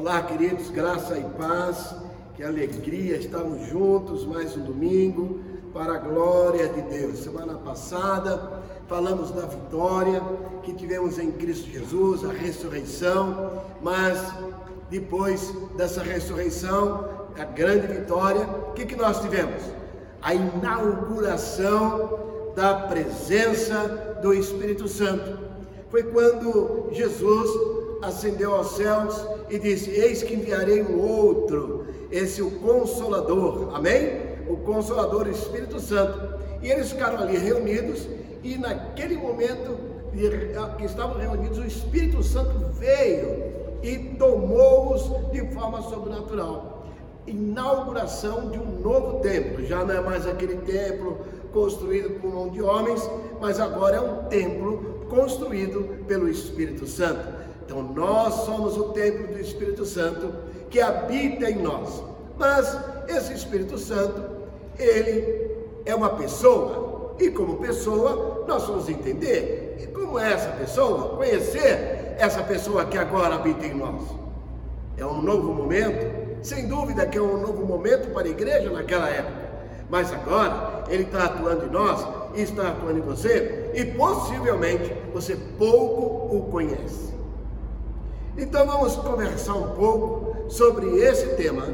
Olá, queridos, graça e paz, que alegria estarmos juntos mais um domingo para a glória de Deus. Semana passada falamos da vitória que tivemos em Cristo Jesus, a ressurreição, mas depois dessa ressurreição, a grande vitória, o que, que nós tivemos? A inauguração da presença do Espírito Santo. Foi quando Jesus ascendeu aos céus e disse: Eis que enviarei um outro, esse o Consolador, amém? O Consolador, o Espírito Santo. E eles ficaram ali reunidos, e naquele momento que estavam reunidos, o Espírito Santo veio e tomou-os de forma sobrenatural. Inauguração de um novo templo, já não é mais aquele templo construído por mão de homens, mas agora é um templo construído pelo Espírito Santo. Então nós somos o templo do Espírito Santo que habita em nós. Mas esse Espírito Santo, ele é uma pessoa, e como pessoa, nós vamos entender e como é essa pessoa, conhecer essa pessoa que agora habita em nós. É um novo momento, sem dúvida que é um novo momento para a igreja naquela época. Mas agora ele está atuando em nós e está atuando em você, e possivelmente você pouco o conhece. Então vamos conversar um pouco sobre esse tema,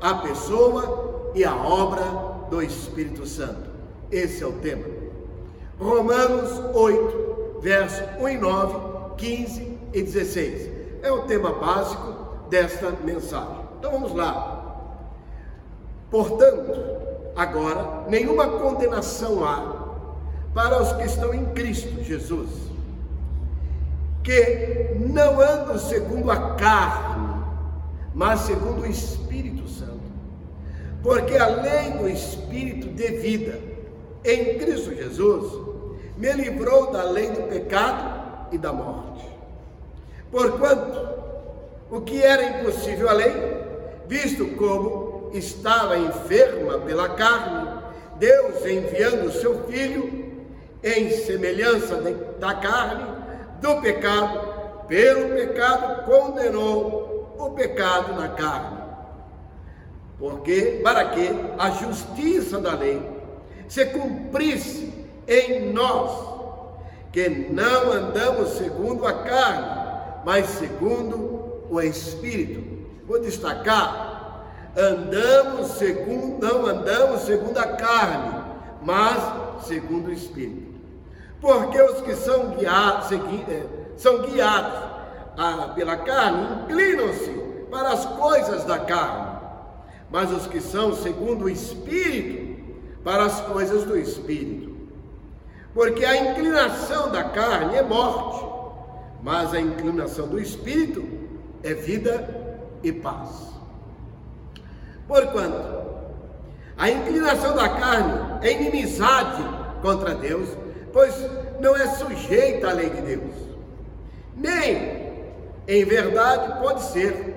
a pessoa e a obra do Espírito Santo. Esse é o tema. Romanos 8, verso 1 e 9, 15 e 16. É o tema básico desta mensagem. Então vamos lá. Portanto, agora, nenhuma condenação há para os que estão em Cristo Jesus que não andam segundo a carne, mas segundo o Espírito Santo. Porque a lei do Espírito de vida em Cristo Jesus me livrou da lei do pecado e da morte. Porquanto o que era impossível à lei, visto como estava enferma pela carne, Deus enviando o seu filho em semelhança da carne, do pecado, pelo pecado condenou o pecado na carne. Porque para que a justiça da lei se cumprisse em nós, que não andamos segundo a carne, mas segundo o Espírito. Vou destacar, andamos segundo, não andamos segundo a carne, mas segundo o Espírito. Porque os que são guiados, eh, são guiados ah, pela carne inclinam-se para as coisas da carne, mas os que são segundo o Espírito, para as coisas do Espírito. Porque a inclinação da carne é morte, mas a inclinação do Espírito é vida e paz. Porquanto, a inclinação da carne é inimizade contra Deus, pois não é sujeita à lei de Deus, nem em verdade pode ser.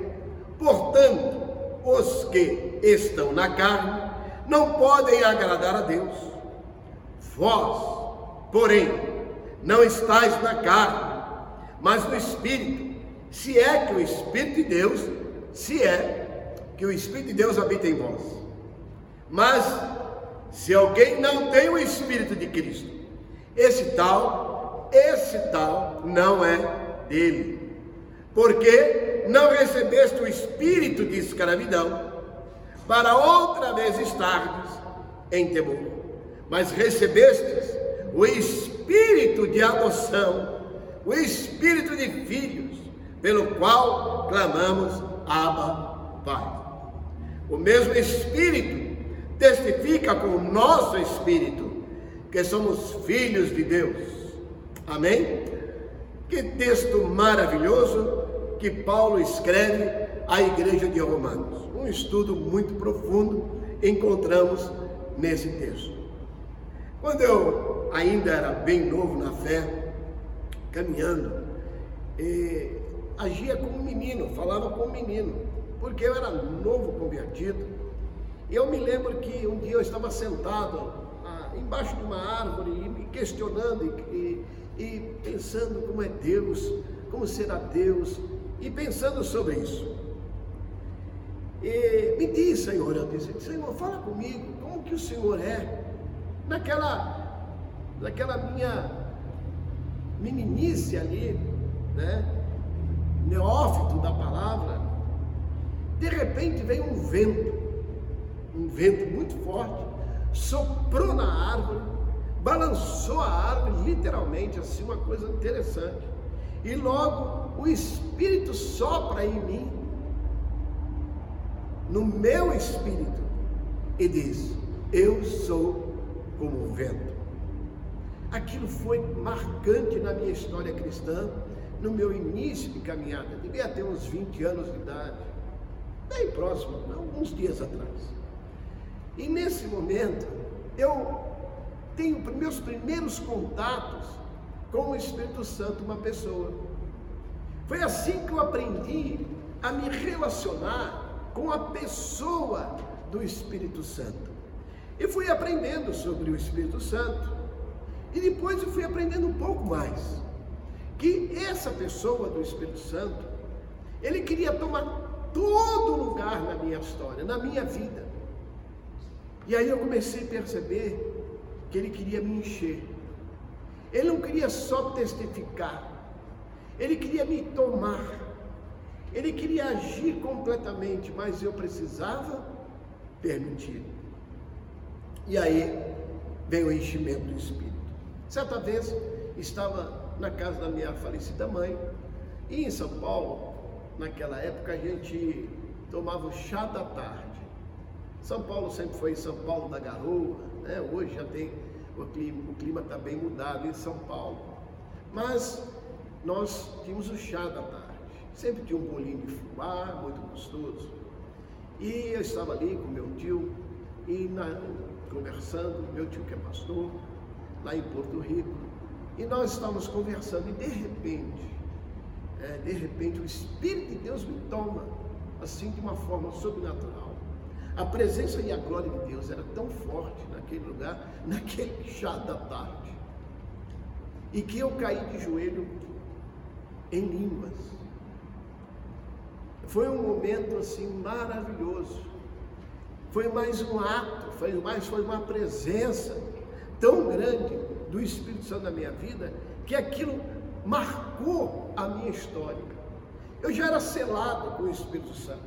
Portanto, os que estão na carne não podem agradar a Deus. Vós, porém, não estáis na carne, mas no Espírito, se é que o Espírito de Deus, se é que o Espírito de Deus habita em vós. Mas, se alguém não tem o Espírito de Cristo, esse tal, esse tal não é dele. Porque não recebeste o espírito de escravidão para outra vez estardes em temor, mas recebestes o espírito de adoção, o espírito de filhos, pelo qual clamamos Abba, Pai. O mesmo espírito testifica com o nosso espírito que somos filhos de Deus. Amém? Que texto maravilhoso que Paulo escreve à igreja de Romanos. Um estudo muito profundo encontramos nesse texto. Quando eu ainda era bem novo na fé, caminhando, agia como menino, falava como menino, porque eu era novo convertido. Eu me lembro que um dia eu estava sentado embaixo de uma árvore e me questionando e, e, e pensando como é Deus, como será Deus, e pensando sobre isso. E me diz, Senhor, eu disse, Senhor, fala comigo, como que o Senhor é? Naquela, naquela minha meninice ali, né? Neófito da palavra, de repente veio um vento, um vento muito forte, soprou na árvore, balançou a árvore, literalmente, assim, uma coisa interessante. E logo o Espírito sopra em mim, no meu espírito, e diz: Eu sou como o vento. Aquilo foi marcante na minha história cristã, no meu início de caminhada. Devia ter uns 20 anos de idade, bem próximo, alguns dias atrás. E nesse momento, eu tenho meus primeiros contatos com o Espírito Santo, uma pessoa. Foi assim que eu aprendi a me relacionar com a pessoa do Espírito Santo. E fui aprendendo sobre o Espírito Santo. E depois eu fui aprendendo um pouco mais. Que essa pessoa do Espírito Santo, ele queria tomar todo lugar na minha história, na minha vida. E aí eu comecei a perceber que ele queria me encher. Ele não queria só testificar, ele queria me tomar, ele queria agir completamente, mas eu precisava permitir. E aí vem o enchimento do Espírito. Certa vez estava na casa da minha falecida mãe, e em São Paulo, naquela época, a gente tomava o chá da tarde. São Paulo sempre foi São Paulo da garoa, né? hoje já tem o clima está bem mudado em São Paulo. Mas nós tínhamos o chá da tarde. Sempre tinha um bolinho de fubá, muito gostoso. E eu estava ali com meu tio, e na, conversando, meu tio que é pastor, lá em Porto Rico, e nós estávamos conversando, e de repente, é, de repente o Espírito de Deus me toma, assim de uma forma sobrenatural. A presença e a glória de Deus era tão forte naquele lugar, naquele chá da tarde, e que eu caí de joelho em línguas. Foi um momento assim maravilhoso. Foi mais um ato, foi mais foi uma presença tão grande do Espírito Santo na minha vida que aquilo marcou a minha história. Eu já era selado com o Espírito Santo,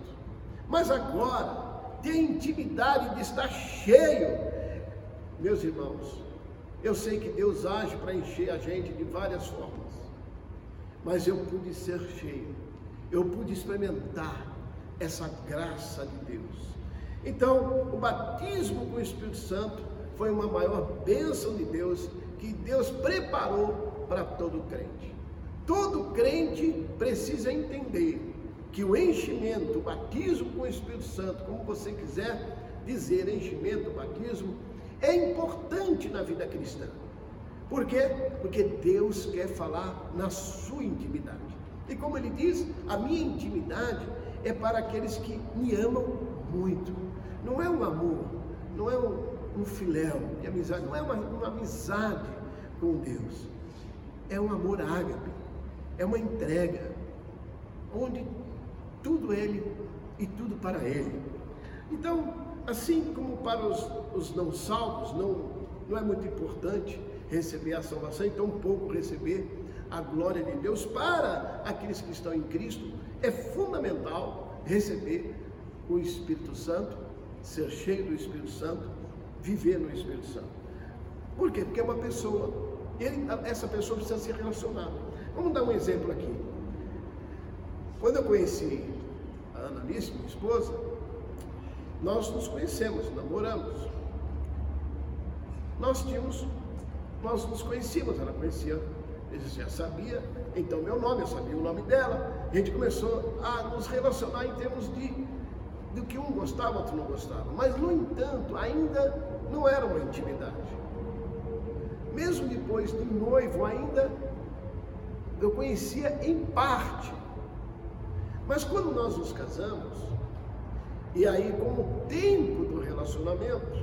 mas agora ter intimidade de estar cheio. Meus irmãos, eu sei que Deus age para encher a gente de várias formas, mas eu pude ser cheio, eu pude experimentar essa graça de Deus. Então, o batismo com o Espírito Santo foi uma maior bênção de Deus que Deus preparou para todo crente. Todo crente precisa entender que o enchimento, o batismo com o Espírito Santo, como você quiser dizer, enchimento, batismo, é importante na vida cristã. Por quê? Porque Deus quer falar na sua intimidade. E como ele diz, a minha intimidade é para aqueles que me amam muito. Não é um amor, não é um, um filéu de amizade, não é uma, uma amizade com Deus. É um amor ágape, é uma entrega, onde tudo ele e tudo para ele. Então, assim como para os, os não salvos, não, não é muito importante receber a salvação, então pouco receber a glória de Deus, para aqueles que estão em Cristo, é fundamental receber o Espírito Santo, ser cheio do Espírito Santo, viver no Espírito Santo. Por quê? Porque é uma pessoa, ele, essa pessoa precisa se relacionar. Vamos dar um exemplo aqui. Quando eu conheci Ana Alice, minha esposa, nós nos conhecemos, namoramos. Nós tínhamos, nós nos conhecíamos, ela conhecia, eu já sabia, então meu nome, eu sabia o nome dela. A gente começou a nos relacionar em termos de do que um gostava, outro não gostava. Mas, no entanto, ainda não era uma intimidade. Mesmo depois de noivo, ainda eu conhecia em parte mas quando nós nos casamos, e aí com o tempo do relacionamento,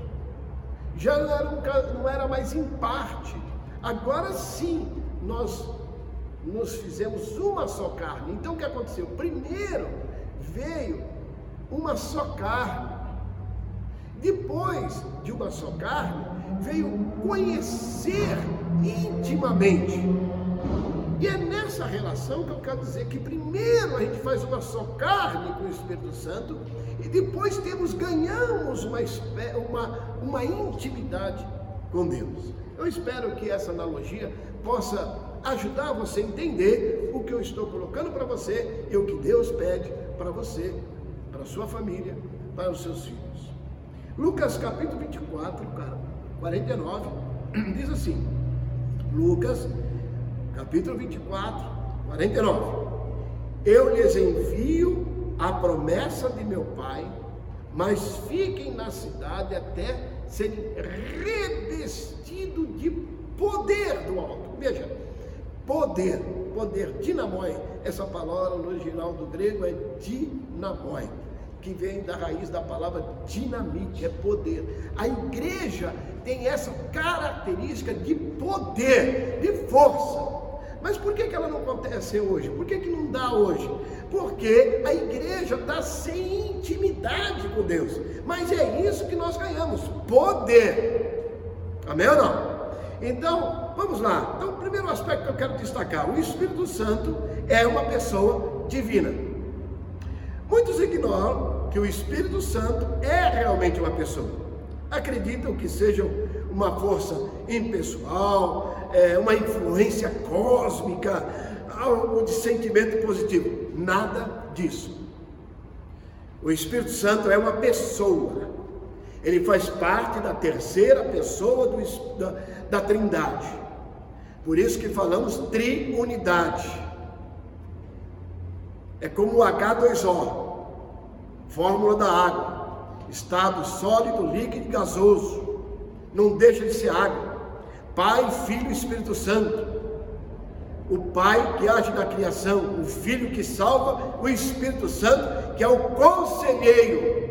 já não era, um, não era mais em parte, agora sim nós nos fizemos uma só carne. Então o que aconteceu? Primeiro veio uma só carne. Depois de uma só carne, veio conhecer intimamente. E é nessa relação que eu quero dizer que primeiro a gente faz uma só carne com o Espírito Santo e depois temos, ganhamos uma, uma, uma intimidade com Deus. Eu espero que essa analogia possa ajudar você a entender o que eu estou colocando para você e o que Deus pede para você, para sua família, para os seus filhos. Lucas capítulo 24, 49, diz assim: Lucas capítulo 24, 49. Eu lhes envio a promessa de meu Pai, mas fiquem na cidade até serem revestidos de poder do alto. Veja, poder, poder, dinamoi, essa palavra no original do grego é dinamoi, que vem da raiz da palavra dinamite, é poder. A igreja tem essa característica de poder, de força. Mas por que, que ela não acontece hoje? Por que, que não dá hoje? Porque a igreja está sem intimidade com Deus. Mas é isso que nós ganhamos: poder. Amém ou não? Então, vamos lá. Então, o primeiro aspecto que eu quero destacar: o Espírito Santo é uma pessoa divina. Muitos ignoram que o Espírito Santo é realmente uma pessoa. Acreditam que seja uma força impessoal, é, uma influência cósmica, algo de sentimento positivo. Nada disso. O Espírito Santo é uma pessoa. Ele faz parte da terceira pessoa do, da, da Trindade. Por isso que falamos triunidade. É como o H2O, fórmula da água. Estado sólido, líquido e gasoso. Não deixa de ser água. Pai, Filho e Espírito Santo. O Pai que age na criação, o Filho que salva, o Espírito Santo que é o conselheiro,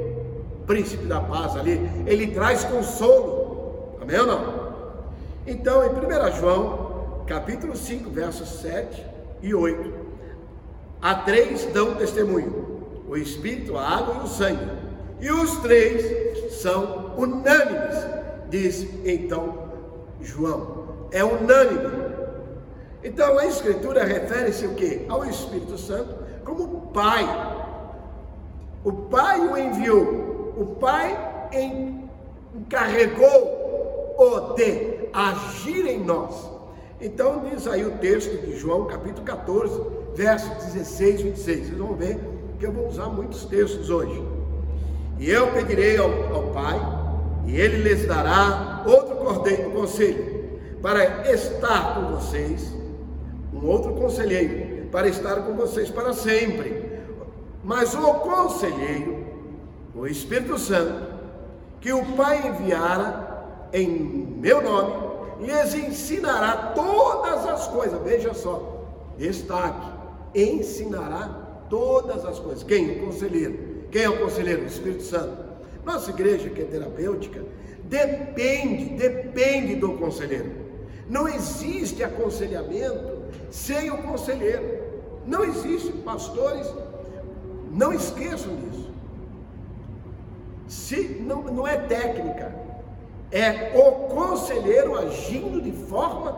príncipe da paz ali, ele traz consolo. Amém ou não? Então, em 1 João, capítulo 5, versos 7 e 8, há três dão testemunho: o Espírito, a água e o sangue. E os três são unânimes, diz então João. É unânime. Então a Escritura refere-se o que? Ao Espírito Santo como Pai. O Pai o enviou. O Pai encarregou o de agir em nós. Então diz aí o texto de João, capítulo 14, versos 16 e 26. Vocês vão ver que eu vou usar muitos textos hoje. E eu pedirei ao, ao Pai, e ele lhes dará outro cordeiro, conselho, para estar com vocês, um outro conselheiro, para estar com vocês para sempre. Mas o conselheiro, o Espírito Santo, que o Pai enviara em meu nome, lhes ensinará todas as coisas. Veja só, destaque: ensinará todas as coisas. Quem? O conselheiro. Quem é o conselheiro? O Espírito Santo. Nossa igreja, que é terapêutica, depende, depende do conselheiro. Não existe aconselhamento sem o conselheiro. Não existe, pastores, não esqueçam disso. Se não, não é técnica, é o conselheiro agindo de forma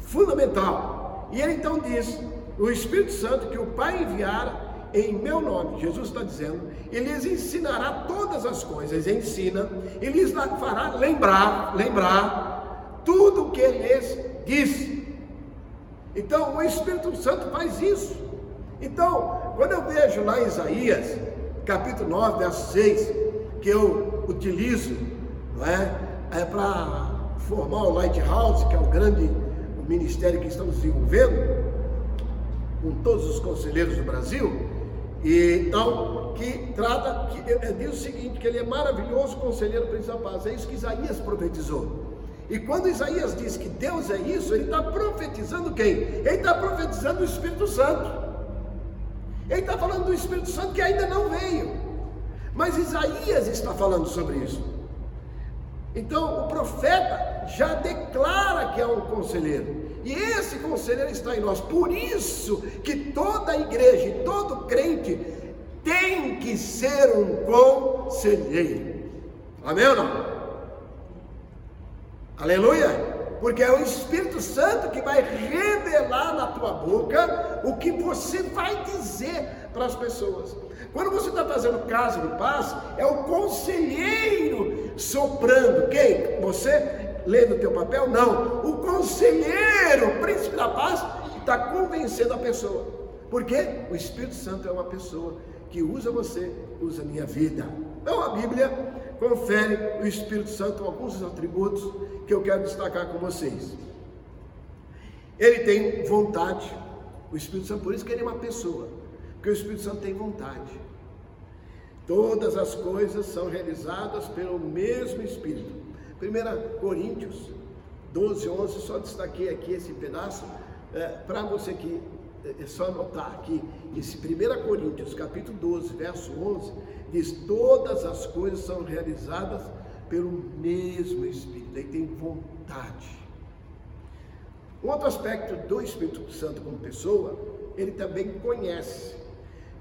fundamental. E ele então diz: o Espírito Santo que o Pai enviara em meu nome, Jesus está dizendo, ele lhes ensinará todas as coisas, ensina, e lhes fará lembrar, lembrar tudo o que lhes disse. Então, o Espírito Santo faz isso. Então, quando eu vejo lá em Isaías, capítulo 9, verso 6, que eu utilizo, não é, é para formar o Lighthouse, que é o grande ministério que estamos desenvolvendo, com todos os conselheiros do Brasil, e, então, que trata, que diz o seguinte, que ele é maravilhoso conselheiro príncipe da paz. É isso que Isaías profetizou. E quando Isaías diz que Deus é isso, ele está profetizando quem? Ele está profetizando o Espírito Santo. Ele está falando do Espírito Santo que ainda não veio. Mas Isaías está falando sobre isso. Então o profeta já declara que é um conselheiro. E esse conselheiro está em nós. Por isso que toda igreja e todo crente tem que ser um conselheiro. Amém ou não? Aleluia! Porque é o Espírito Santo que vai revelar na tua boca o que você vai dizer para as pessoas. Quando você está fazendo casa de paz, é o conselheiro soprando. Quem? Você lendo o teu papel? Não. O conselheiro, o príncipe da paz, está convencendo a pessoa. Por quê? O Espírito Santo é uma pessoa que usa você, usa a minha vida. Então a Bíblia confere o Espírito Santo alguns atributos que eu quero destacar com vocês. Ele tem vontade. O Espírito Santo, por isso que ele é uma pessoa. Porque o Espírito Santo tem vontade. Todas as coisas são realizadas pelo mesmo Espírito. 1 Coríntios 12, 11, só destaquei aqui esse pedaço é, para você que é, é só anotar aqui, esse 1 Coríntios capítulo 12, verso 11, diz: Todas as coisas são realizadas pelo mesmo Espírito, ele tem vontade. Um outro aspecto do Espírito Santo como pessoa, ele também conhece.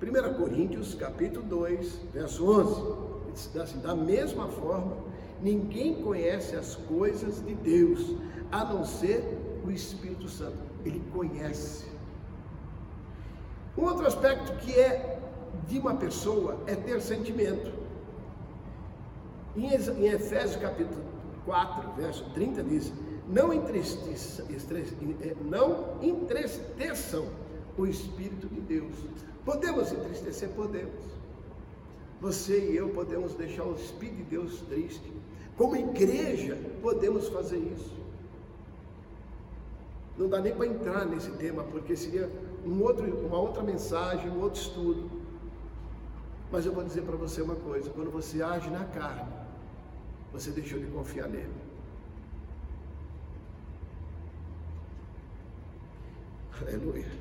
1 Coríntios capítulo 2, verso 11, diz assim, da mesma forma, ninguém conhece as coisas de Deus, a não ser o Espírito Santo. Ele conhece. Um outro aspecto que é de uma pessoa é ter sentimento. Em Efésios capítulo 4, verso 30 diz: Não entristeçam, é, não entristeçam o Espírito de Deus. Podemos entristecer? Podemos. Você e eu podemos deixar o Espírito de Deus triste. Como igreja, podemos fazer isso. Não dá nem para entrar nesse tema, porque seria um outro, uma outra mensagem, um outro estudo. Mas eu vou dizer para você uma coisa: quando você age na carne, você deixou de confiar nele. Aleluia.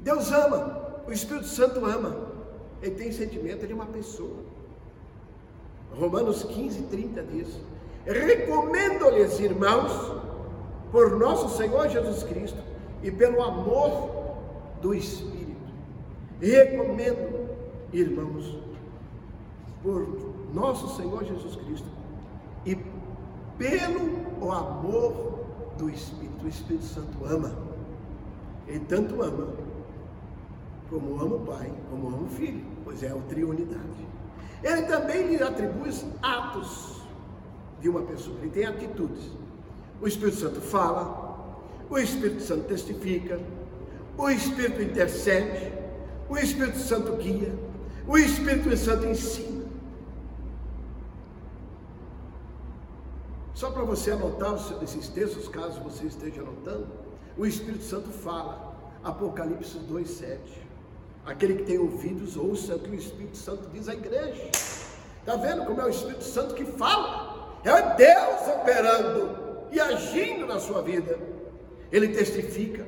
Deus ama, o Espírito Santo ama, ele tem sentimento, ele é uma pessoa. Romanos 15, 30 diz: Recomendo-lhes, irmãos, por nosso Senhor Jesus Cristo e pelo amor do Espírito Recomendo, irmãos, por nosso Senhor Jesus Cristo e pelo amor do Espírito. O Espírito Santo ama. Ele tanto ama como ama o Pai, como ama o Filho, pois é a triunidade. Ele também lhe atribui atos de uma pessoa, ele tem atitudes. O Espírito Santo fala, o Espírito Santo testifica, o Espírito intercede, o Espírito Santo guia, o Espírito Santo ensina. Só para você anotar esses textos, caso você esteja anotando, o Espírito Santo fala, Apocalipse 2,7. Aquele que tem ouvidos, ouça o que o Espírito Santo diz à igreja. Está vendo como é o Espírito Santo que fala? É Deus operando e agindo na sua vida. Ele testifica.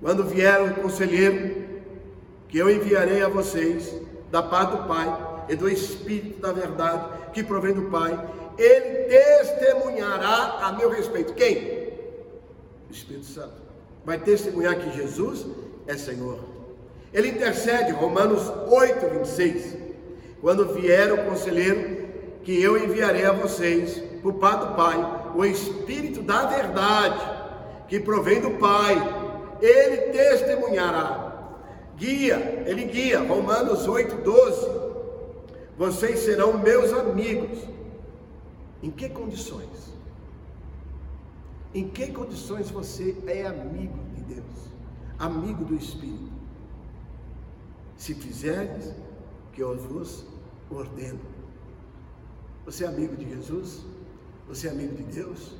Quando vier o conselheiro, que eu enviarei a vocês da parte do Pai e do Espírito da verdade que provém do Pai, ele testemunhará a meu respeito. Quem? O Espírito Santo. Vai testemunhar que Jesus é Senhor. Ele intercede, Romanos 8, 26. Quando vier o conselheiro, que eu enviarei a vocês, por parte do Pai, o Espírito da verdade, que provém do Pai, ele testemunhará Guia, ele guia, Romanos 8, 12. Vocês serão meus amigos. Em que condições? Em que condições você é amigo de Deus? Amigo do Espírito? Se fizeres que eu vos ordeno. Você é amigo de Jesus? Você é amigo de Deus?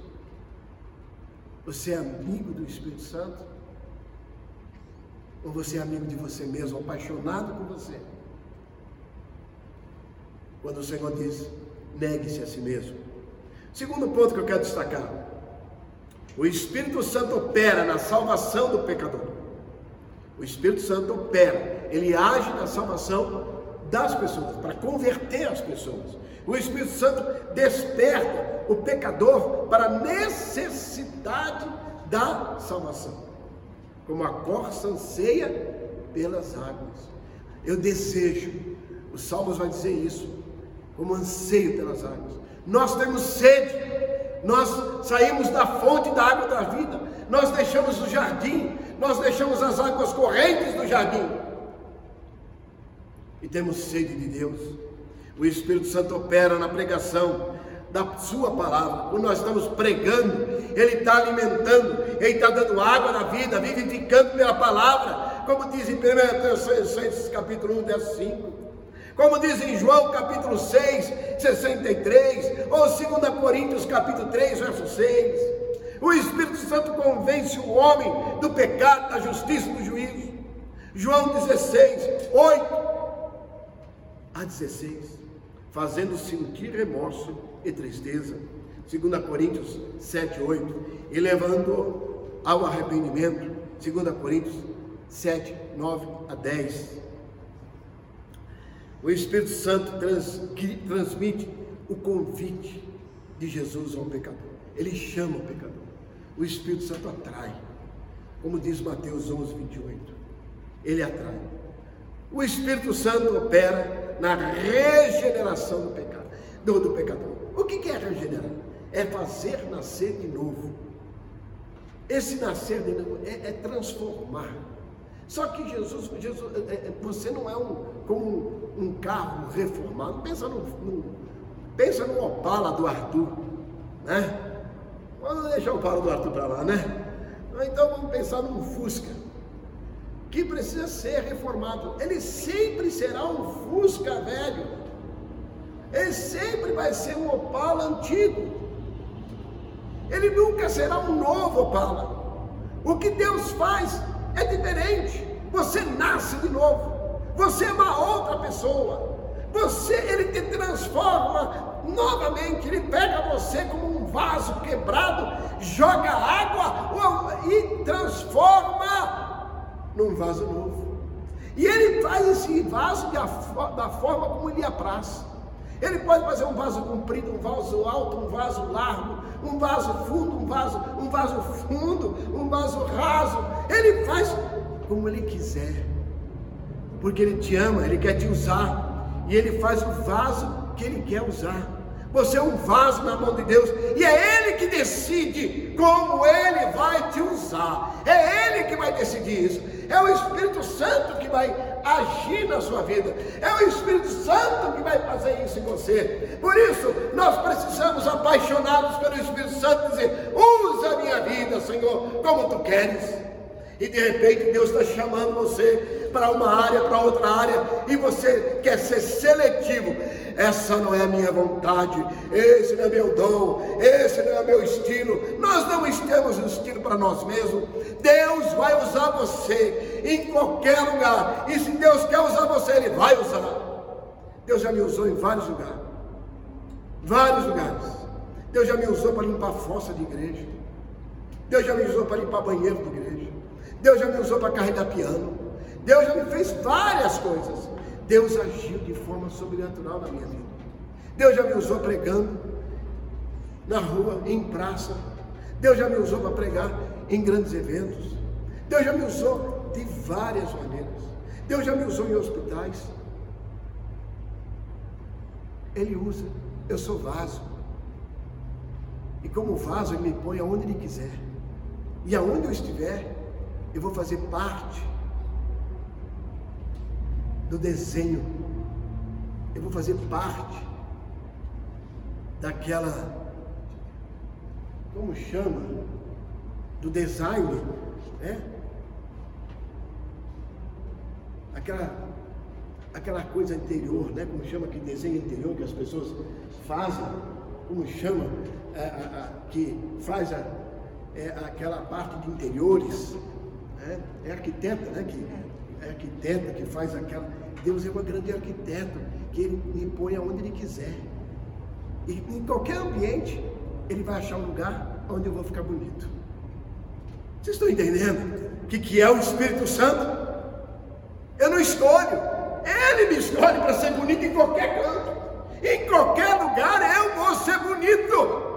Você é amigo do Espírito Santo? Ou você é amigo de você mesmo, apaixonado por você? Quando o Senhor diz, negue-se a si mesmo. Segundo ponto que eu quero destacar: o Espírito Santo opera na salvação do pecador. O Espírito Santo opera, ele age na salvação das pessoas, para converter as pessoas. O Espírito Santo desperta o pecador para a necessidade da salvação. Como a corça anseia pelas águas. Eu desejo, os Salmos vai dizer isso, como anseio pelas águas. Nós temos sede, nós saímos da fonte da água da vida, nós deixamos o jardim, nós deixamos as águas correntes do jardim e temos sede de Deus. O Espírito Santo opera na pregação da Sua palavra. Quando nós estamos pregando, Ele está alimentando, Ele está dando água na vida, vivificando pela palavra, como diz em 1 Tessalonicenses capítulo 1, verso 5. Como diz em João capítulo 6, 63, ou 2 Coríntios capítulo 3, verso 6. O Espírito Santo convence o homem do pecado, da justiça e do juízo. João 16, 8 a 16 fazendo sentir remorso e tristeza. 2 Coríntios 7, 8, e levando ao arrependimento. 2 Coríntios 7, 9 a 10. O Espírito Santo trans, transmite o convite de Jesus ao pecador. Ele chama o pecador. O Espírito Santo atrai. Como diz Mateus 11, 28. Ele atrai. O Espírito Santo opera na regeneração do pecado, do, do pecador. O que é regenerar? É fazer nascer de novo. Esse nascer de novo é, é transformar. Só que Jesus, Jesus é, é, você não é um, como um carro reformado. Pensa no, no, pensa no Opala do Arthur, né? Vamos deixar o Opala do Arthur para lá, né? Então vamos pensar num Fusca que precisa ser reformado. Ele sempre será um Fusca velho. Ele sempre vai ser um Opala antigo. Ele nunca será um novo Opala. O que Deus faz é diferente. Você nasce de novo. Você é uma outra pessoa. Você, ele te transforma novamente. Ele pega você como um vaso quebrado, joga água e transforma num vaso novo. E ele faz esse vaso da, forma como lhe apraz. Ele pode fazer um vaso comprido, um vaso alto, um vaso largo, um vaso fundo, um vaso, um vaso fundo, um vaso raso. Ele faz como ele quiser. Porque ele te ama, ele quer te usar. E ele faz o vaso que ele quer usar. Você é um vaso na mão de Deus e é Ele que decide como Ele vai te usar. É Ele que vai decidir isso. É o Espírito Santo que vai agir na sua vida. É o Espírito Santo que vai fazer isso em você. Por isso, nós precisamos, apaixonados pelo Espírito Santo, dizer: usa a minha vida, Senhor, como tu queres e de repente Deus está chamando você para uma área, para outra área, e você quer ser seletivo. Essa não é a minha vontade, esse não é meu dom, esse não é meu estilo. Nós não temos um estilo para nós mesmos. Deus vai usar você em qualquer lugar, e se Deus quer usar você, Ele vai usar. Deus já me usou em vários lugares, vários lugares. Deus já me usou para limpar fossa de igreja. Deus já me usou para limpar banheiro de igreja. Deus já me usou para carregar piano. Deus já me fez várias coisas. Deus agiu de forma sobrenatural na minha vida. Deus já me usou pregando na rua, em praça. Deus já me usou para pregar em grandes eventos. Deus já me usou de várias maneiras. Deus já me usou em hospitais. Ele usa. Eu sou vaso. E como vaso, Ele me põe aonde Ele quiser. E aonde eu estiver, eu vou fazer parte do desenho, eu vou fazer parte daquela, como chama, do design, né? Aquela, aquela coisa interior, né? Como chama aquele desenho interior que as pessoas fazem, como chama, é, a, a, que faz a, é, aquela parte de interiores, é, é arquiteta, né? Que, é arquiteta que faz aquela. Deus é uma grande arquiteta, que ele me põe aonde ele quiser. E em qualquer ambiente, ele vai achar um lugar onde eu vou ficar bonito. Vocês estão entendendo o que, que é o Espírito Santo? Eu não escolho, ele me escolhe para ser bonito em qualquer canto. Em qualquer lugar eu vou ser bonito.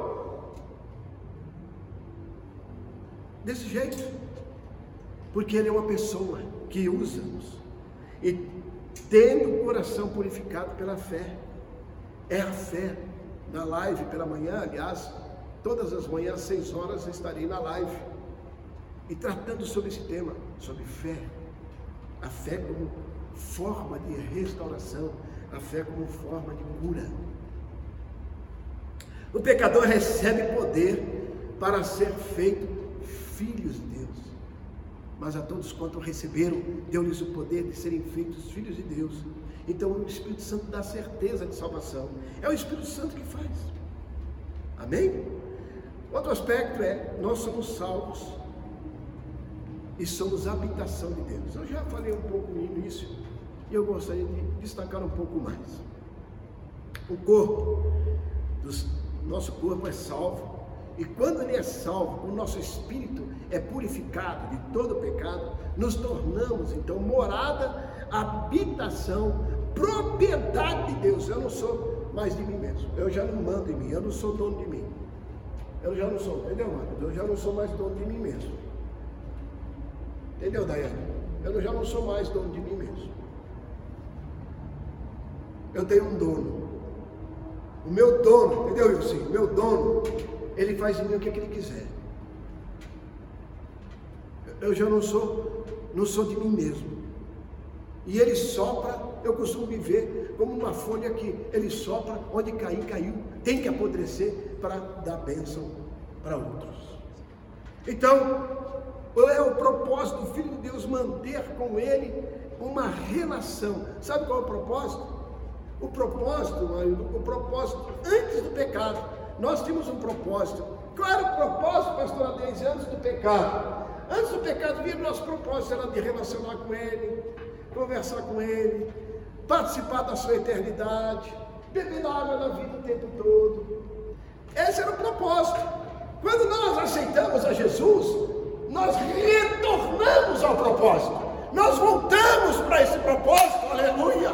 desse jeito, porque Ele é uma pessoa que usa-nos e tendo o coração purificado pela fé. É a fé. Na live pela manhã, aliás, todas as manhãs, seis horas, estarei na live. E tratando sobre esse tema, sobre fé. A fé como forma de restauração, a fé como forma de cura. O pecador recebe poder para ser feito filhos de Deus. Mas a todos quanto receberam, deu-lhes o poder de serem feitos filhos de Deus. Então o Espírito Santo dá certeza de salvação. É o Espírito Santo que faz. Amém? Outro aspecto é, nós somos salvos e somos habitação de Deus. Eu já falei um pouco no início e eu gostaria de destacar um pouco mais. O corpo, nosso corpo é salvo, e quando ele é salvo, o nosso espírito é purificado de todo pecado, nos tornamos então morada, habitação, propriedade de Deus. Eu não sou mais de mim mesmo, eu já não mando em mim, eu não sou dono de mim. Eu já não sou, entendeu, mano? Eu já não sou mais dono de mim mesmo. Entendeu, Daiane? Eu já não sou mais dono de mim mesmo. Eu tenho um dono. O meu dono, entendeu, Wilson? Meu dono, ele faz em mim o que, que ele quiser. Eu já não sou, não sou de mim mesmo. E ele sopra, eu costumo viver como uma folha que ele sopra, onde cair, caiu. Tem que apodrecer para dar bênção para outros. Então, é o propósito do Filho de Deus manter com ele uma relação. Sabe qual é o propósito? O propósito, o propósito antes do pecado. Nós tínhamos um propósito. Era o propósito, pastor Adense, antes do pecado? Antes do pecado vir, nosso propósito era de relacionar com Ele, conversar com Ele, participar da sua eternidade, beber da água da vida o tempo todo. Esse era o propósito. Quando nós aceitamos a Jesus, nós retornamos ao propósito, nós voltamos para esse propósito, aleluia,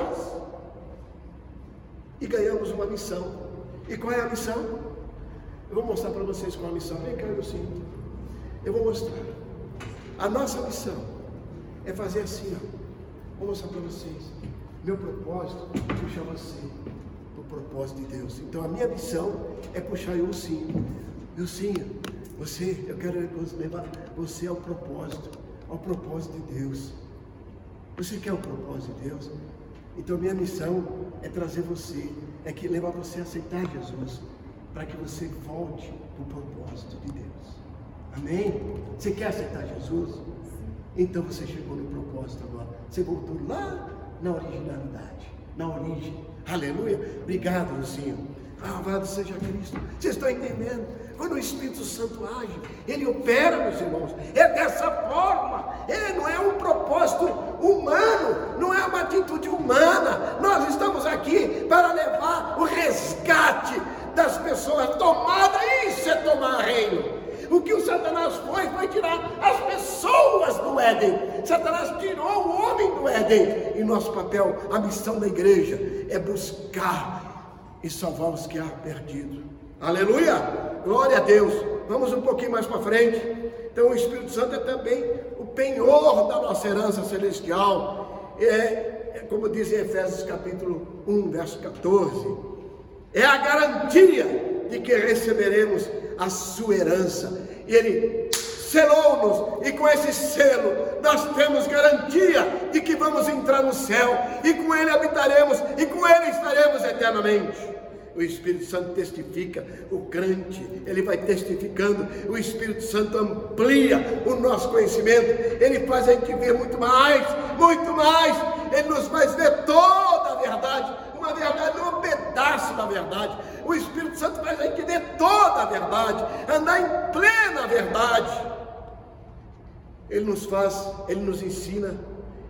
e ganhamos uma missão. E qual é a missão? Eu vou mostrar para vocês qual é a missão. Vem cá, eu sinto. Eu vou mostrar. A nossa missão é fazer assim, ó. Vou mostrar para vocês. Meu propósito é puxar você para o propósito de Deus. Então a minha missão é puxar eu sim. Eu sim, você, eu quero levar você ao propósito, ao propósito de Deus. Você quer o propósito de Deus? Então minha missão é trazer você, é que levar você a aceitar Jesus, para que você volte para o propósito de Deus. Amém? Você quer aceitar Jesus? Então você chegou no propósito agora. Você voltou lá na originalidade, na origem. Aleluia. Obrigado, Lucinho. Louvado seja Cristo. Vocês estão entendendo? Quando o Espírito Santo age, ele opera, meus irmãos. É dessa forma. Ele não é um propósito humano, não é uma atitude humana. Nós estamos aqui para levar o resgate das pessoas. Tomada, isso é tomar reino. O que o Satanás foi, foi tirar as pessoas do Éden. Satanás tirou o homem do Éden. E nosso papel, a missão da igreja, é buscar e salvar os que há perdido. Aleluia! Glória a Deus. Vamos um pouquinho mais para frente. Então, o Espírito Santo é também o penhor da nossa herança celestial. É, é como diz em Efésios capítulo 1, verso 14. É a garantia de que receberemos a sua herança. E ele selou-nos, e com esse selo nós temos garantia de que vamos entrar no céu, e com ele habitaremos, e com ele estaremos eternamente. O Espírito Santo testifica, o crente, ele vai testificando, o Espírito Santo amplia o nosso conhecimento, ele faz a gente ver muito mais, muito mais, ele nos faz ver toda a verdade, uma verdade, não um pedaço da verdade. O Espírito Santo faz a gente toda a verdade, andar em plena verdade. Ele nos faz, ele nos ensina,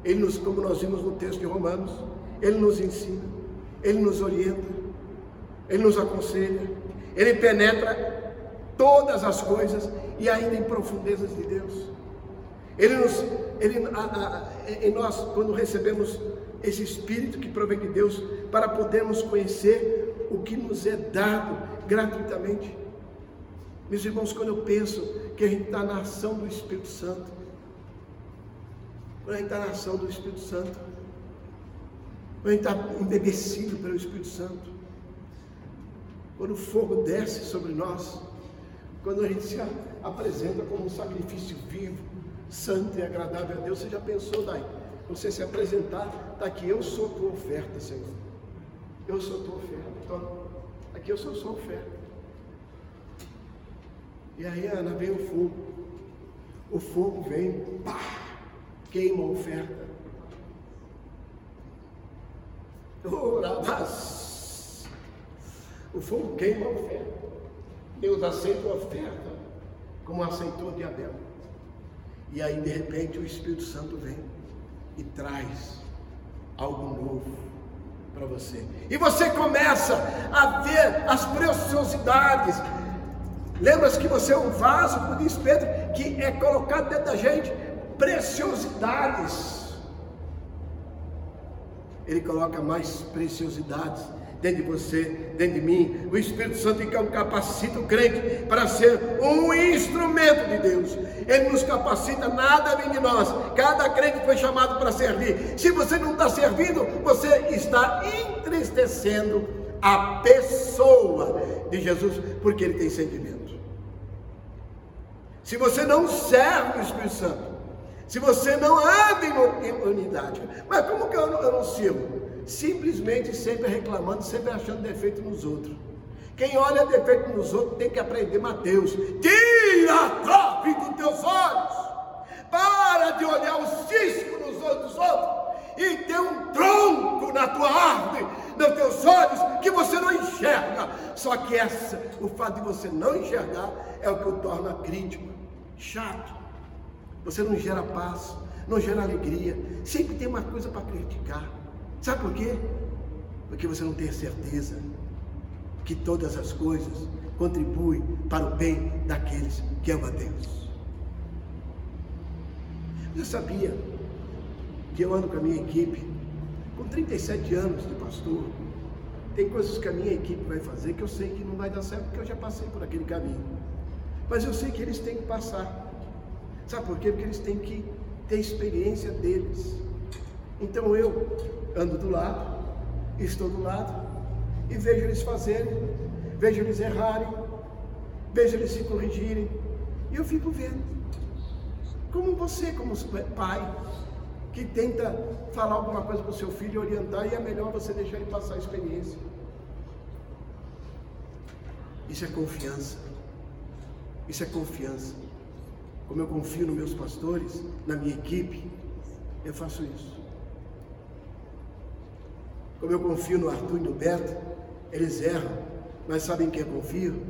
ele nos, como nós vimos no texto de Romanos, ele nos ensina, ele nos orienta. Ele nos aconselha, Ele penetra todas as coisas e ainda em profundezas de Deus. Ele nos, ele, a, a, nós, quando recebemos esse Espírito que provém de Deus, para podermos conhecer o que nos é dado gratuitamente. Meus irmãos, quando eu penso que a gente está na ação do Espírito Santo, quando a gente está na ação do Espírito Santo, quando a gente está embebecido pelo Espírito Santo, quando o fogo desce sobre nós, quando a gente se apresenta como um sacrifício vivo, santo e agradável a Deus, você já pensou daí? Você se apresentar, está aqui, eu sou tua oferta, Senhor. Eu sou tua oferta. Então, aqui eu sou sua oferta. E aí, Ana, vem o fogo. O fogo vem, pá, queima a oferta. O fogo queima a oferta. Deus aceita a oferta, como aceitou de Abel. E aí, de repente, o Espírito Santo vem e traz algo novo para você. E você começa a ver as preciosidades Lembra-se que você é um vaso, como diz Pedro, que é colocado dentro da gente preciosidades. Ele coloca mais preciosidades dentro de você, dentro de mim. O Espírito Santo então capacita o crente para ser um instrumento de Deus. Ele nos capacita, nada vem de nós. Cada crente foi chamado para servir. Se você não está servindo, você está entristecendo a pessoa de Jesus, porque ele tem sentimento. Se você não serve o Espírito Santo, se você não anda em unidade, mas como que eu não, eu não sirvo? Simplesmente sempre reclamando, sempre achando defeito nos outros. Quem olha defeito nos outros tem que aprender Mateus. Tira a trave dos teus olhos. Para de olhar o cisco nos olhos dos outros e ter um tronco na tua árvore, nos teus olhos, que você não enxerga. Só que essa, o fato de você não enxergar é o que o torna crítico chato. Você não gera paz, não gera alegria. Sempre tem uma coisa para criticar. Sabe por quê? Porque você não tem certeza que todas as coisas contribuem para o bem daqueles que amam a Deus. Você sabia que eu ando com a minha equipe, com 37 anos de pastor, tem coisas que a minha equipe vai fazer que eu sei que não vai dar certo, porque eu já passei por aquele caminho. Mas eu sei que eles têm que passar. Sabe por quê? Porque eles têm que ter experiência deles. Então eu ando do lado, estou do lado, e vejo eles fazerem, vejo eles errarem, vejo eles se corrigirem, e eu fico vendo. Como você, como pai, que tenta falar alguma coisa para o seu filho, orientar, e é melhor você deixar ele passar a experiência. Isso é confiança. Isso é confiança. Como eu confio nos meus pastores, na minha equipe, eu faço isso. Como eu confio no Arthur e no Beto, eles erram, mas sabem que eu confio?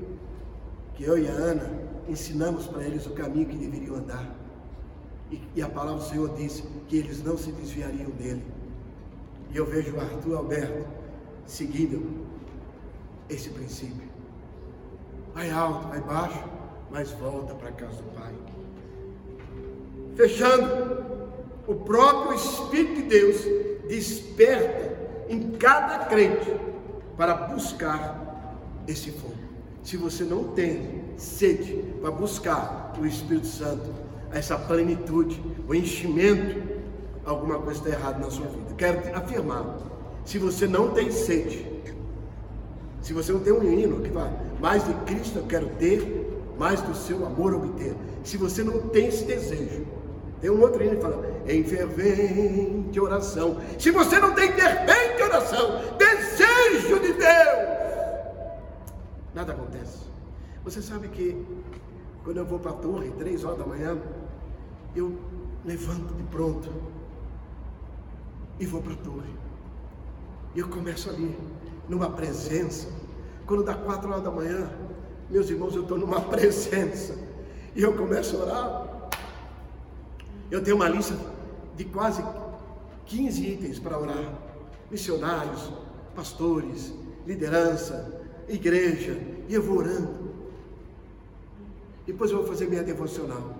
Que eu e a Ana ensinamos para eles o caminho que deveriam andar. E, e, a palavra do Senhor disse que eles não se desviariam dele. E eu vejo o Arthur e Alberto seguindo esse princípio. Vai alto, vai baixo, mas volta para a casa do Pai. Fechando, o próprio Espírito de Deus desperta em cada crente para buscar esse fogo. Se você não tem sede para buscar o Espírito Santo, essa plenitude, o enchimento, alguma coisa está errada na sua vida. Quero afirmar: se você não tem sede, se você não tem um hino que vai, mais de Cristo eu quero ter, mais do seu amor obter. Se você não tem esse desejo, tem um outro hino que fala, em fervente oração. Se você não tem fervente oração, desejo de Deus, nada acontece. Você sabe que quando eu vou para a torre, três horas da manhã, eu levanto de pronto e vou para a torre. E eu começo ali, numa presença. Quando dá quatro horas da manhã, meus irmãos, eu estou numa presença. E eu começo a orar. Eu tenho uma lista de quase 15 itens para orar. Missionários, pastores, liderança, igreja. E eu vou orando. Depois eu vou fazer minha devocional.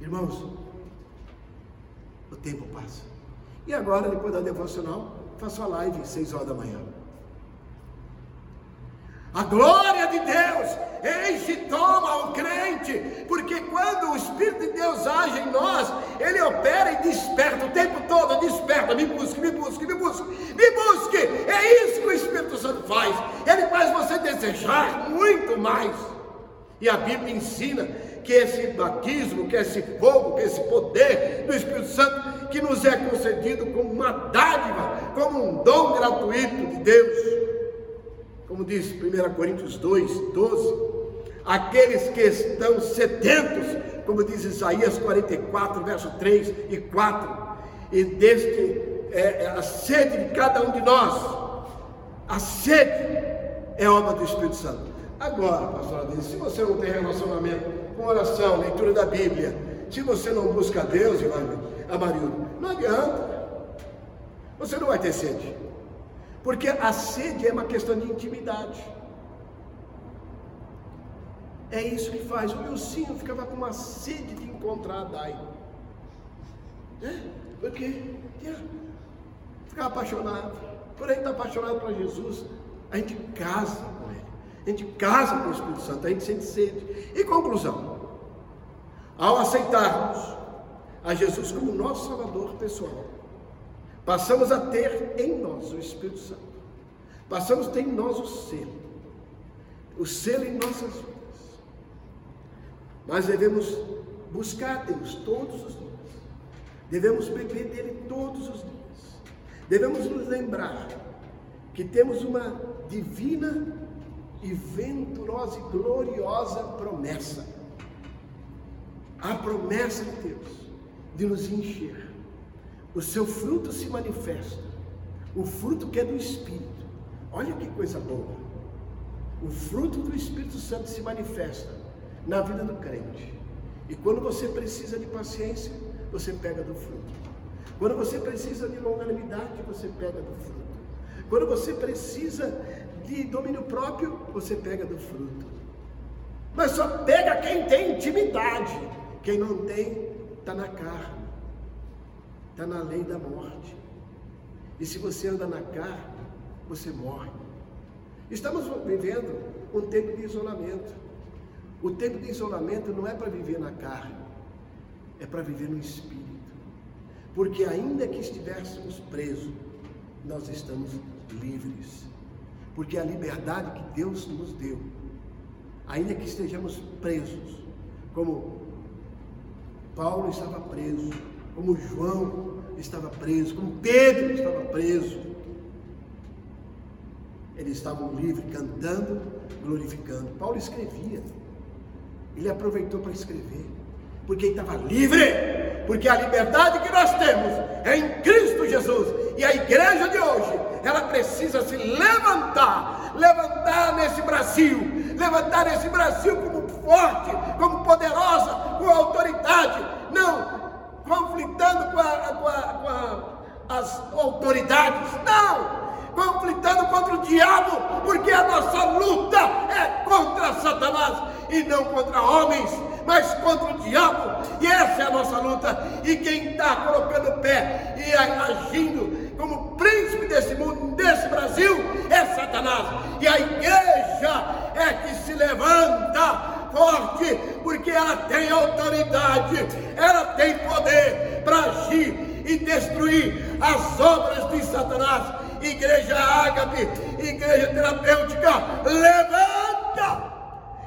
Irmãos, o tempo passa. E agora, depois da devocional, faço a live às 6 horas da manhã. A glória de Deus enche e toma o crente, porque quando o Espírito de Deus age em nós, ele opera e desperta o tempo todo, desperta, me busque, me busque, me busque, me busque. É isso que o Espírito Santo faz. Ele faz você desejar muito mais. E a Bíblia ensina que esse batismo, que esse fogo, que esse poder do Espírito Santo que nos é concedido como uma dádiva, como um dom gratuito de Deus. Como diz 1 Coríntios 2, 12, aqueles que estão sedentos, como diz Isaías 44, verso 3 e 4, e deste é, é, a sede de cada um de nós, a sede é obra do Espírito Santo. Agora, pastor Adilson, se você não tem relacionamento com oração, leitura da Bíblia, se você não busca Deus, Amarildo, não adianta. Você não vai ter sede. Porque a sede é uma questão de intimidade. É isso que faz. O Wilsinho ficava com uma sede de encontrar a Dai. É? Porque ficava apaixonado. Por aí está apaixonado por Jesus. A gente casa com ele. A gente casa com o Espírito Santo. A gente sente sede. E conclusão. Ao aceitarmos a Jesus como nosso Salvador pessoal, passamos a ter em nós o Espírito Santo. Passamos a ter em nós o selo. O selo em nossas vidas. Mas devemos buscar Deus todos os dias. Devemos beber dele todos os dias. Devemos nos lembrar que temos uma divina e venturosa e gloriosa promessa. A promessa de Deus de nos encher. O seu fruto se manifesta. O fruto que é do Espírito. Olha que coisa boa. O fruto do Espírito Santo se manifesta na vida do crente. E quando você precisa de paciência, você pega do fruto. Quando você precisa de longanimidade, você pega do fruto. Quando você precisa de domínio próprio, você pega do fruto. Mas só pega quem tem intimidade. Quem não tem, está na carne, está na lei da morte. E se você anda na carne, você morre. Estamos vivendo um tempo de isolamento. O tempo de isolamento não é para viver na carne, é para viver no espírito. Porque ainda que estivéssemos presos, nós estamos livres. Porque a liberdade que Deus nos deu, ainda que estejamos presos, como Paulo estava preso, como João estava preso, como Pedro estava preso. Eles estavam livres, cantando, glorificando. Paulo escrevia. Ele aproveitou para escrever, porque ele estava livre, porque a liberdade que nós temos é em Cristo Jesus. E a igreja de hoje, ela precisa se levantar, levantar nesse Brasil, levantar esse Brasil como forte, como poderosa, com autoridade, não conflitando com, a, com, a, com a, as autoridades, não! Conflitando contra o diabo, porque a nossa luta é contra Satanás e não contra homens, mas contra o diabo, e essa é a nossa luta. E quem está colocando pé e agindo como príncipe desse mundo, desse Brasil, é Satanás, e a igreja é que se levanta forte, porque ela tem autoridade, ela tem poder para agir e destruir as obras de Satanás. Igreja Ágape, igreja terapêutica, levanta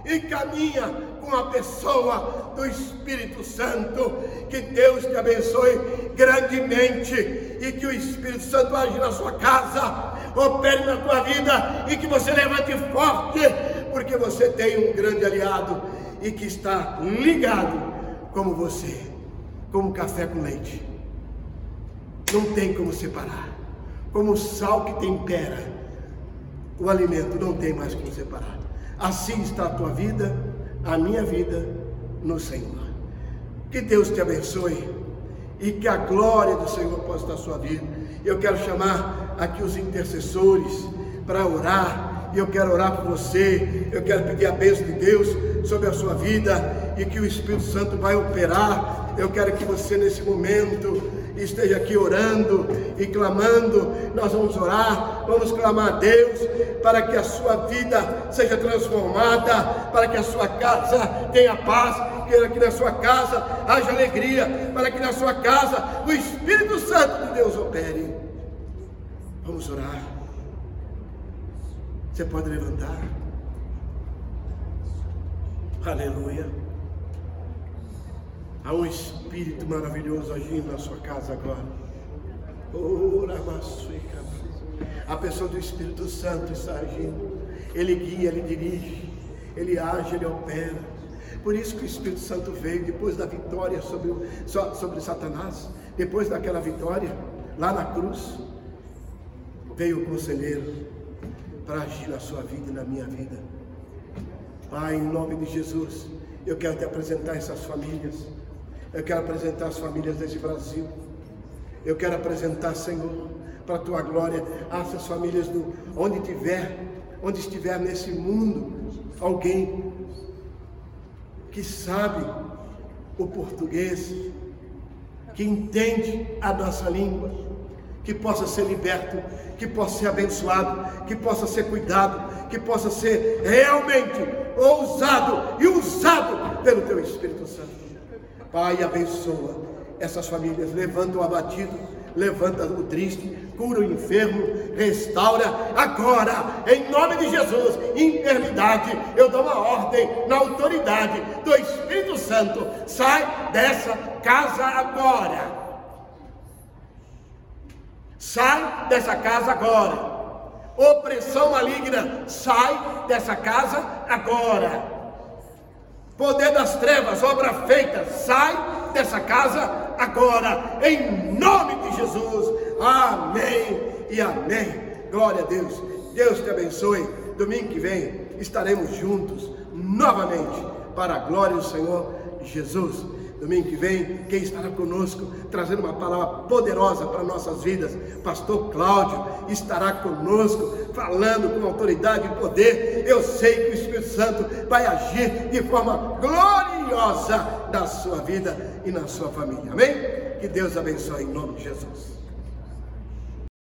e caminha com a pessoa do Espírito Santo. Que Deus te abençoe grandemente e que o Espírito Santo age na sua casa, opere na tua vida e que você levante forte, porque você tem um grande aliado e que está ligado como você, como café com leite. Não tem como separar. Como sal que tempera o alimento, não tem mais como separar. Assim está a tua vida, a minha vida no Senhor. Que Deus te abençoe e que a glória do Senhor possa estar na sua vida. Eu quero chamar aqui os intercessores para orar. E eu quero orar por você. Eu quero pedir a bênção de Deus sobre a sua vida e que o Espírito Santo vai operar. Eu quero que você nesse momento esteja aqui orando e clamando, nós vamos orar, vamos clamar a Deus para que a sua vida seja transformada, para que a sua casa tenha paz, para que na sua casa haja alegria, para que na sua casa o Espírito Santo de Deus opere. Vamos orar. Você pode levantar. Aleluia. Há um Espírito maravilhoso agindo na sua casa agora. A pessoa do Espírito Santo está agindo. Ele guia, ele dirige, ele age, ele opera. Por isso que o Espírito Santo veio depois da vitória sobre, sobre Satanás, depois daquela vitória, lá na cruz, veio o conselheiro para agir na sua vida e na minha vida. Pai, em nome de Jesus, eu quero te apresentar essas famílias. Eu quero apresentar as famílias desse Brasil. Eu quero apresentar, Senhor, para a tua glória, essas famílias do, onde tiver, onde estiver nesse mundo, alguém que sabe o português, que entende a nossa língua, que possa ser liberto, que possa ser abençoado, que possa ser cuidado, que possa ser realmente ousado e usado pelo Teu Espírito Santo. Pai, abençoa essas famílias, levanta o abatido, levanta o triste, cura o enfermo, restaura agora, em nome de Jesus. Enfermidade, eu dou uma ordem na autoridade do Espírito Santo, sai dessa casa agora. Sai dessa casa agora. Opressão maligna, sai dessa casa agora. Poder das trevas, obra feita, sai dessa casa agora, em nome de Jesus. Amém e amém. Glória a Deus. Deus te abençoe. Domingo que vem estaremos juntos novamente para a glória do Senhor Jesus. Domingo que vem, quem estará conosco, trazendo uma palavra poderosa para nossas vidas, Pastor Cláudio estará conosco, falando com autoridade e poder. Eu sei que o Espírito Santo vai agir de forma gloriosa na sua vida e na sua família. Amém? Que Deus abençoe em nome de Jesus.